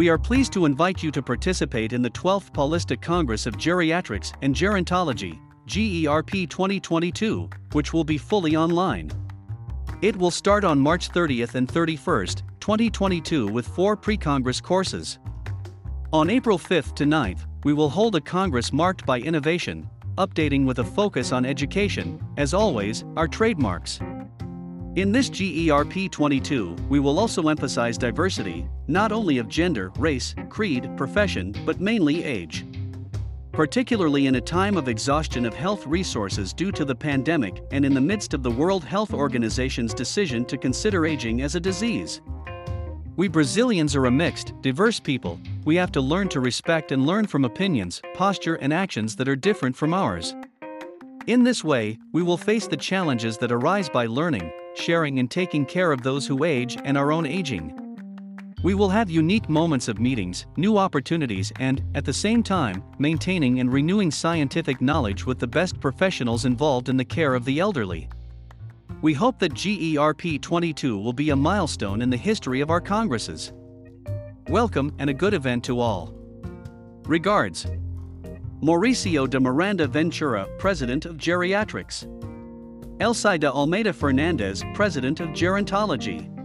We are pleased to invite you to participate in the 12th Paulista Congress of Geriatrics and Gerontology, GERP 2022, which will be fully online. It will start on March 30th and 31st, 2022 with four pre-Congress courses. On April 5th to 9th, we will hold a Congress marked by innovation, updating with a focus on education, as always, our trademarks. In this GERP 22, we will also emphasize diversity, not only of gender, race, creed, profession, but mainly age. Particularly in a time of exhaustion of health resources due to the pandemic and in the midst of the World Health Organization's decision to consider aging as a disease. We Brazilians are a mixed, diverse people, we have to learn to respect and learn from opinions, posture, and actions that are different from ours. In this way, we will face the challenges that arise by learning, sharing, and taking care of those who age and our own aging. We will have unique moments of meetings, new opportunities, and, at the same time, maintaining and renewing scientific knowledge with the best professionals involved in the care of the elderly. We hope that GERP 22 will be a milestone in the history of our Congresses. Welcome and a good event to all. Regards. Mauricio de Miranda Ventura, President of Geriatrics. Elsa de Almeida Fernandez, President of Gerontology.